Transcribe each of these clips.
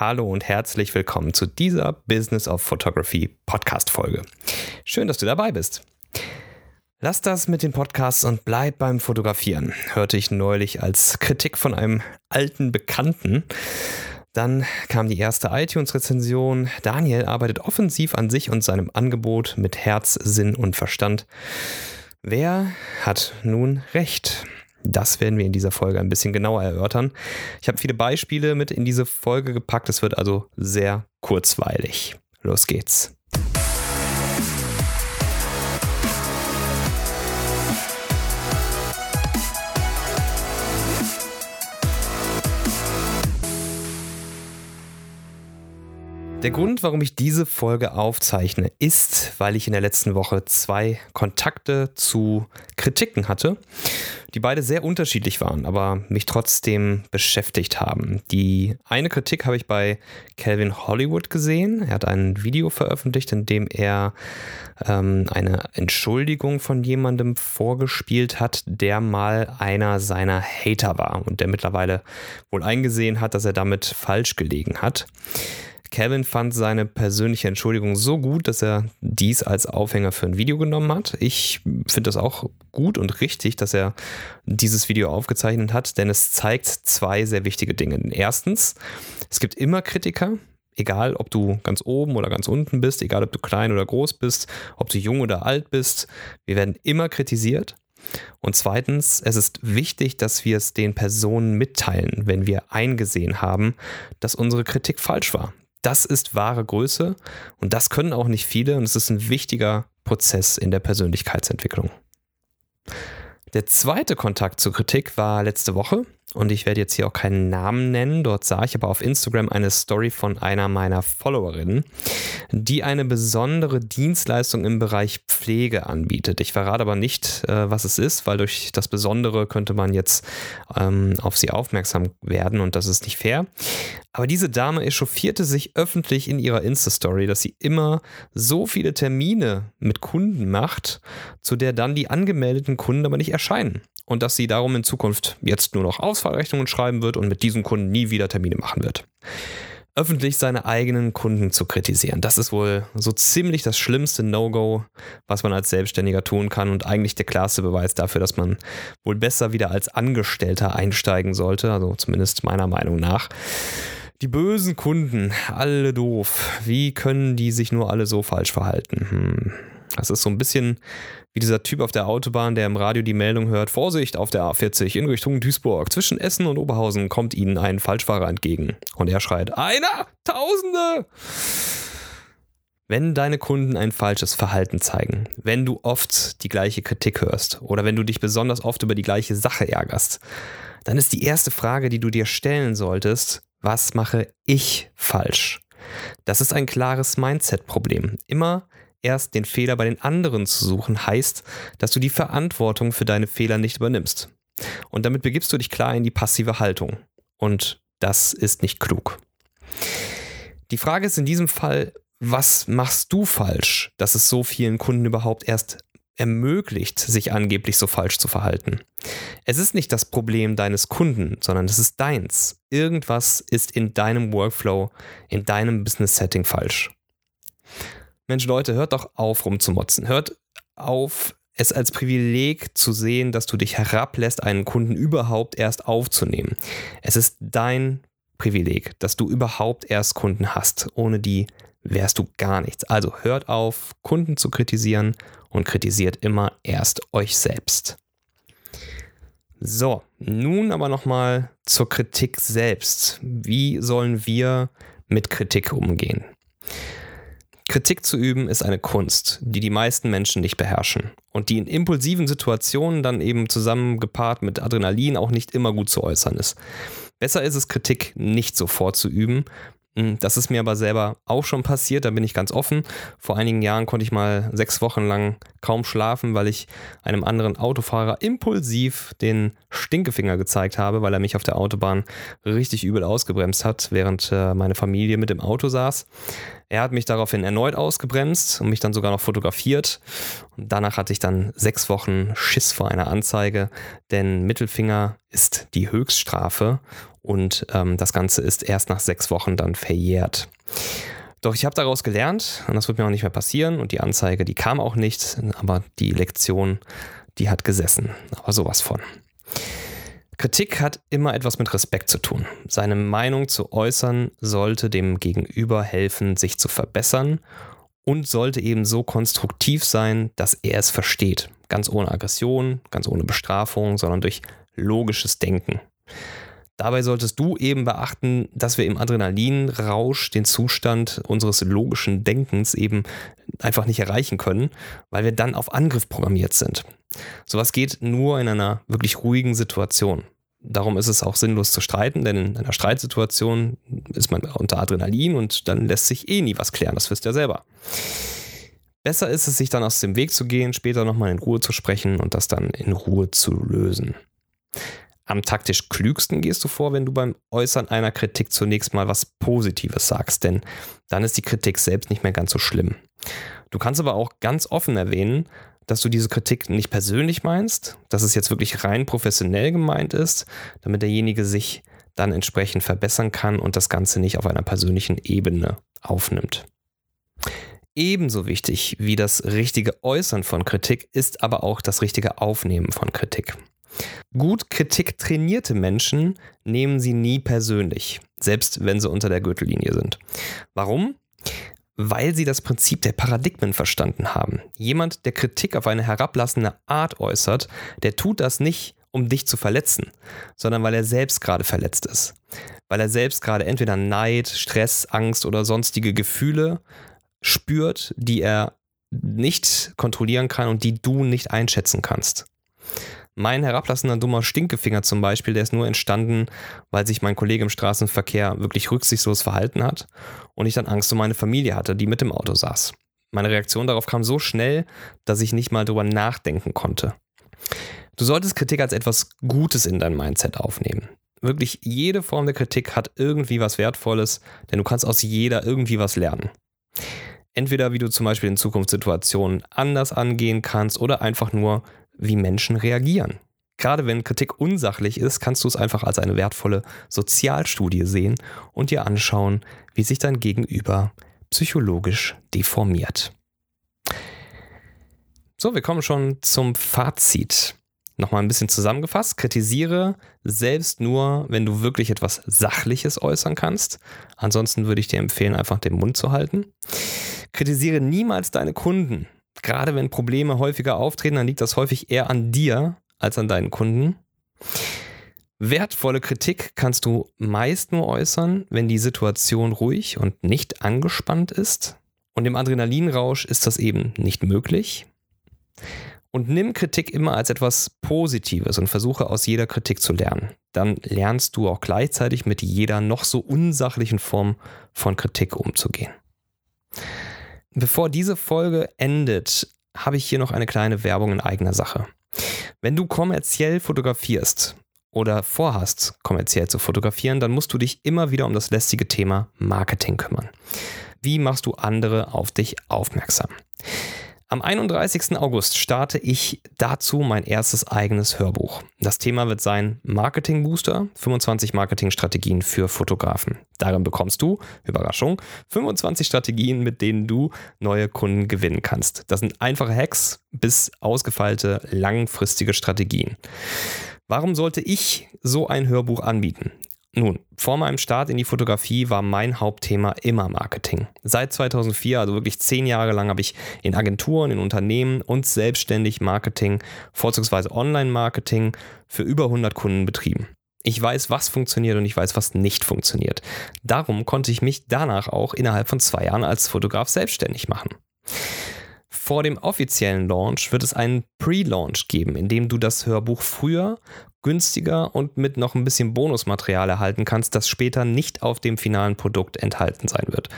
Hallo und herzlich willkommen zu dieser Business of Photography Podcast Folge. Schön, dass du dabei bist. Lass das mit den Podcasts und bleib beim Fotografieren, hörte ich neulich als Kritik von einem alten Bekannten. Dann kam die erste iTunes-Rezension. Daniel arbeitet offensiv an sich und seinem Angebot mit Herz, Sinn und Verstand. Wer hat nun recht? Das werden wir in dieser Folge ein bisschen genauer erörtern. Ich habe viele Beispiele mit in diese Folge gepackt. Es wird also sehr kurzweilig. Los geht's. Der Grund, warum ich diese Folge aufzeichne, ist, weil ich in der letzten Woche zwei Kontakte zu Kritiken hatte, die beide sehr unterschiedlich waren, aber mich trotzdem beschäftigt haben. Die eine Kritik habe ich bei Calvin Hollywood gesehen. Er hat ein Video veröffentlicht, in dem er ähm, eine Entschuldigung von jemandem vorgespielt hat, der mal einer seiner Hater war und der mittlerweile wohl eingesehen hat, dass er damit falsch gelegen hat. Kevin fand seine persönliche Entschuldigung so gut, dass er dies als Aufhänger für ein Video genommen hat. Ich finde das auch gut und richtig, dass er dieses Video aufgezeichnet hat, denn es zeigt zwei sehr wichtige Dinge. Erstens, es gibt immer Kritiker, egal ob du ganz oben oder ganz unten bist, egal ob du klein oder groß bist, ob du jung oder alt bist, wir werden immer kritisiert. Und zweitens, es ist wichtig, dass wir es den Personen mitteilen, wenn wir eingesehen haben, dass unsere Kritik falsch war, das ist wahre Größe und das können auch nicht viele und es ist ein wichtiger Prozess in der Persönlichkeitsentwicklung. Der zweite Kontakt zur Kritik war letzte Woche und ich werde jetzt hier auch keinen Namen nennen. Dort sah ich aber auf Instagram eine Story von einer meiner Followerinnen, die eine besondere Dienstleistung im Bereich Pflege anbietet. Ich verrate aber nicht, äh, was es ist, weil durch das Besondere könnte man jetzt ähm, auf sie aufmerksam werden und das ist nicht fair. Aber diese Dame echauffierte sich öffentlich in ihrer Insta-Story, dass sie immer so viele Termine mit Kunden macht, zu der dann die angemeldeten Kunden aber nicht erscheinen und dass sie darum in Zukunft jetzt nur noch Ausfallrechnungen schreiben wird und mit diesen Kunden nie wieder Termine machen wird. Öffentlich seine eigenen Kunden zu kritisieren, das ist wohl so ziemlich das schlimmste No-Go, was man als Selbstständiger tun kann und eigentlich der klarste Beweis dafür, dass man wohl besser wieder als Angestellter einsteigen sollte, also zumindest meiner Meinung nach. Die bösen Kunden, alle doof. Wie können die sich nur alle so falsch verhalten? Hm. Das ist so ein bisschen wie dieser Typ auf der Autobahn, der im Radio die Meldung hört: Vorsicht auf der A40 in Richtung Duisburg. Zwischen Essen und Oberhausen kommt Ihnen ein Falschfahrer entgegen. Und er schreit: Einer! Tausende! Wenn deine Kunden ein falsches Verhalten zeigen, wenn du oft die gleiche Kritik hörst oder wenn du dich besonders oft über die gleiche Sache ärgerst, dann ist die erste Frage, die du dir stellen solltest, was mache ich falsch? Das ist ein klares Mindset-Problem. Immer erst den Fehler bei den anderen zu suchen, heißt, dass du die Verantwortung für deine Fehler nicht übernimmst. Und damit begibst du dich klar in die passive Haltung. Und das ist nicht klug. Die Frage ist in diesem Fall, was machst du falsch, dass es so vielen Kunden überhaupt erst ermöglicht, sich angeblich so falsch zu verhalten? Es ist nicht das Problem deines Kunden, sondern es ist deins. Irgendwas ist in deinem Workflow, in deinem Business-Setting falsch. Mensch, Leute, hört doch auf, rumzumotzen. Hört auf, es als Privileg zu sehen, dass du dich herablässt, einen Kunden überhaupt erst aufzunehmen. Es ist dein Privileg, dass du überhaupt erst Kunden hast. Ohne die wärst du gar nichts. Also hört auf, Kunden zu kritisieren und kritisiert immer erst euch selbst. So, nun aber nochmal zur Kritik selbst. Wie sollen wir mit Kritik umgehen? Kritik zu üben ist eine Kunst, die die meisten Menschen nicht beherrschen und die in impulsiven Situationen dann eben zusammengepaart mit Adrenalin auch nicht immer gut zu äußern ist. Besser ist es, Kritik nicht sofort zu üben. Hm, das ist mir aber selber auch schon passiert, da bin ich ganz offen. Vor einigen Jahren konnte ich mal sechs Wochen lang kaum schlafen, weil ich einem anderen Autofahrer impulsiv den Stinkefinger gezeigt habe, weil er mich auf der Autobahn richtig übel ausgebremst hat, während äh, meine Familie mit im Auto saß. Er hat mich daraufhin erneut ausgebremst und mich dann sogar noch fotografiert. Und danach hatte ich dann sechs Wochen Schiss vor einer Anzeige, denn Mittelfinger ist die Höchststrafe und ähm, das Ganze ist erst nach sechs Wochen dann verjährt. Doch ich habe daraus gelernt und das wird mir auch nicht mehr passieren und die Anzeige, die kam auch nicht, aber die Lektion, die hat gesessen. Aber sowas von. Kritik hat immer etwas mit Respekt zu tun. Seine Meinung zu äußern sollte dem Gegenüber helfen, sich zu verbessern und sollte eben so konstruktiv sein, dass er es versteht. Ganz ohne Aggression, ganz ohne Bestrafung, sondern durch logisches Denken. Dabei solltest du eben beachten, dass wir im Adrenalinrausch den Zustand unseres logischen Denkens eben einfach nicht erreichen können, weil wir dann auf Angriff programmiert sind. Sowas geht nur in einer wirklich ruhigen Situation. Darum ist es auch sinnlos zu streiten, denn in einer Streitsituation ist man unter Adrenalin und dann lässt sich eh nie was klären, das wisst ihr selber. Besser ist es, sich dann aus dem Weg zu gehen, später nochmal in Ruhe zu sprechen und das dann in Ruhe zu lösen. Am taktisch klügsten gehst du vor, wenn du beim Äußern einer Kritik zunächst mal was Positives sagst, denn dann ist die Kritik selbst nicht mehr ganz so schlimm. Du kannst aber auch ganz offen erwähnen, dass du diese Kritik nicht persönlich meinst, dass es jetzt wirklich rein professionell gemeint ist, damit derjenige sich dann entsprechend verbessern kann und das Ganze nicht auf einer persönlichen Ebene aufnimmt. Ebenso wichtig wie das richtige Äußern von Kritik ist aber auch das richtige Aufnehmen von Kritik. Gut Kritik trainierte Menschen nehmen sie nie persönlich, selbst wenn sie unter der Gürtellinie sind. Warum? weil sie das Prinzip der Paradigmen verstanden haben. Jemand, der Kritik auf eine herablassende Art äußert, der tut das nicht, um dich zu verletzen, sondern weil er selbst gerade verletzt ist. Weil er selbst gerade entweder Neid, Stress, Angst oder sonstige Gefühle spürt, die er nicht kontrollieren kann und die du nicht einschätzen kannst. Mein herablassender dummer Stinkefinger zum Beispiel, der ist nur entstanden, weil sich mein Kollege im Straßenverkehr wirklich rücksichtslos verhalten hat und ich dann Angst um meine Familie hatte, die mit dem Auto saß. Meine Reaktion darauf kam so schnell, dass ich nicht mal drüber nachdenken konnte. Du solltest Kritik als etwas Gutes in dein Mindset aufnehmen. Wirklich jede Form der Kritik hat irgendwie was Wertvolles, denn du kannst aus jeder irgendwie was lernen. Entweder wie du zum Beispiel in Zukunftssituationen anders angehen kannst oder einfach nur, wie Menschen reagieren. Gerade wenn Kritik unsachlich ist, kannst du es einfach als eine wertvolle Sozialstudie sehen und dir anschauen, wie sich dein Gegenüber psychologisch deformiert. So, wir kommen schon zum Fazit. Nochmal ein bisschen zusammengefasst. Kritisiere selbst nur, wenn du wirklich etwas Sachliches äußern kannst. Ansonsten würde ich dir empfehlen, einfach den Mund zu halten. Kritisiere niemals deine Kunden gerade wenn Probleme häufiger auftreten, dann liegt das häufig eher an dir als an deinen Kunden. Wertvolle Kritik kannst du meist nur äußern, wenn die Situation ruhig und nicht angespannt ist. Und im Adrenalinrausch ist das eben nicht möglich. Und nimm Kritik immer als etwas Positives und versuche aus jeder Kritik zu lernen. Dann lernst du auch gleichzeitig mit jeder noch so unsachlichen Form von Kritik umzugehen. Bevor diese Folge endet, habe ich hier noch eine kleine Werbung in eigener Sache. Wenn du kommerziell fotografierst oder vorhast, kommerziell zu fotografieren, dann musst du dich immer wieder um das lästige Thema Marketing kümmern. Wie machst du andere auf dich aufmerksam? Am 31. August starte ich dazu mein erstes eigenes Hörbuch. Das Thema wird sein Marketing Booster, 25 Marketingstrategien für Fotografen. Darin bekommst du, Überraschung, 25 Strategien, mit denen du neue Kunden gewinnen kannst. Das sind einfache Hacks bis ausgefeilte langfristige Strategien. Warum sollte ich so ein Hörbuch anbieten? Nun, vor meinem Start in die Fotografie war mein Hauptthema immer Marketing. Seit 2004, also wirklich zehn Jahre lang, habe ich in Agenturen, in Unternehmen und selbstständig Marketing, vorzugsweise Online-Marketing, für über 100 Kunden betrieben. Ich weiß, was funktioniert und ich weiß, was nicht funktioniert. Darum konnte ich mich danach auch innerhalb von zwei Jahren als Fotograf selbstständig machen. Vor dem offiziellen Launch wird es einen Pre-Launch geben, in dem du das Hörbuch früher günstiger und mit noch ein bisschen Bonusmaterial erhalten kannst, das später nicht auf dem finalen Produkt enthalten sein wird.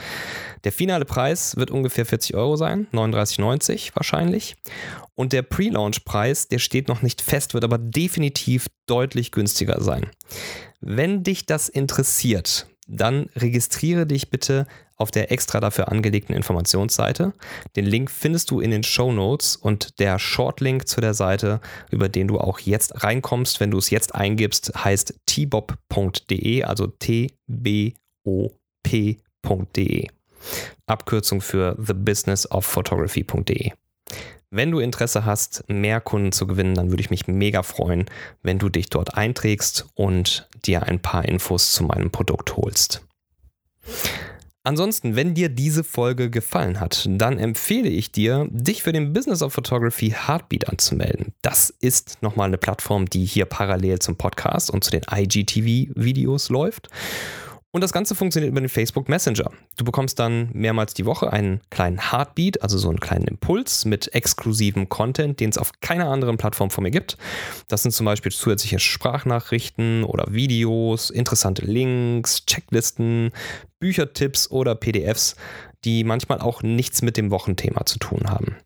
Der finale Preis wird ungefähr 40 Euro sein, 39,90 wahrscheinlich. Und der Pre-Launch-Preis, der steht noch nicht fest, wird aber definitiv deutlich günstiger sein. Wenn dich das interessiert, dann registriere dich bitte auf der extra dafür angelegten Informationsseite. Den Link findest du in den Show Notes und der Shortlink zu der Seite, über den du auch jetzt reinkommst, wenn du es jetzt eingibst, heißt tbob.de, also t-b-o-p.de. Abkürzung für thebusinessofphotography.de. Wenn du Interesse hast, mehr Kunden zu gewinnen, dann würde ich mich mega freuen, wenn du dich dort einträgst und dir ein paar Infos zu meinem Produkt holst. Ansonsten, wenn dir diese Folge gefallen hat, dann empfehle ich dir, dich für den Business of Photography Heartbeat anzumelden. Das ist nochmal eine Plattform, die hier parallel zum Podcast und zu den IGTV-Videos läuft. Und das Ganze funktioniert über den Facebook Messenger. Du bekommst dann mehrmals die Woche einen kleinen Heartbeat, also so einen kleinen Impuls mit exklusivem Content, den es auf keiner anderen Plattform von mir gibt. Das sind zum Beispiel zusätzliche Sprachnachrichten oder Videos, interessante Links, Checklisten, Büchertipps oder PDFs, die manchmal auch nichts mit dem Wochenthema zu tun haben.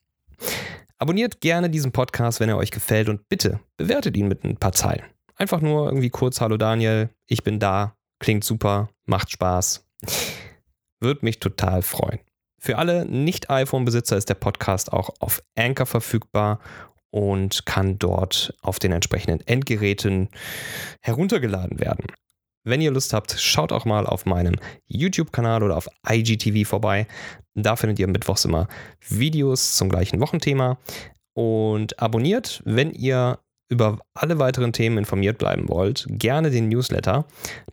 Abonniert gerne diesen Podcast, wenn er euch gefällt und bitte bewertet ihn mit ein paar Zeilen. Einfach nur irgendwie kurz, hallo Daniel, ich bin da, Klingt super, macht Spaß. Würde mich total freuen. Für alle Nicht-iPhone-Besitzer ist der Podcast auch auf Anchor verfügbar und kann dort auf den entsprechenden Endgeräten heruntergeladen werden. Wenn ihr Lust habt, schaut auch mal auf meinem YouTube-Kanal oder auf IGTV vorbei. Da findet ihr mittwochs immer Videos zum gleichen Wochenthema. Und abonniert, wenn ihr über alle weiteren Themen informiert bleiben wollt, gerne den Newsletter.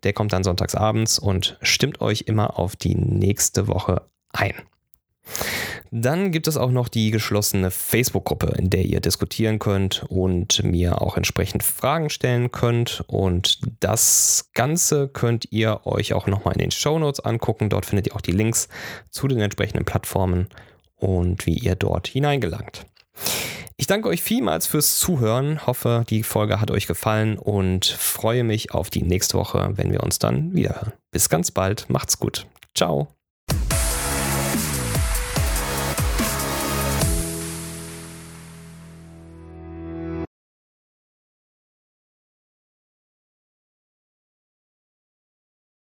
Der kommt dann sonntags abends und stimmt euch immer auf die nächste Woche ein. Dann gibt es auch noch die geschlossene Facebook-Gruppe, in der ihr diskutieren könnt und mir auch entsprechend Fragen stellen könnt. Und das Ganze könnt ihr euch auch nochmal in den Show Notes angucken. Dort findet ihr auch die Links zu den entsprechenden Plattformen und wie ihr dort hineingelangt. Ich danke euch vielmals fürs Zuhören, hoffe, die Folge hat euch gefallen und freue mich auf die nächste Woche, wenn wir uns dann wiederhören. Bis ganz bald, macht's gut. Ciao.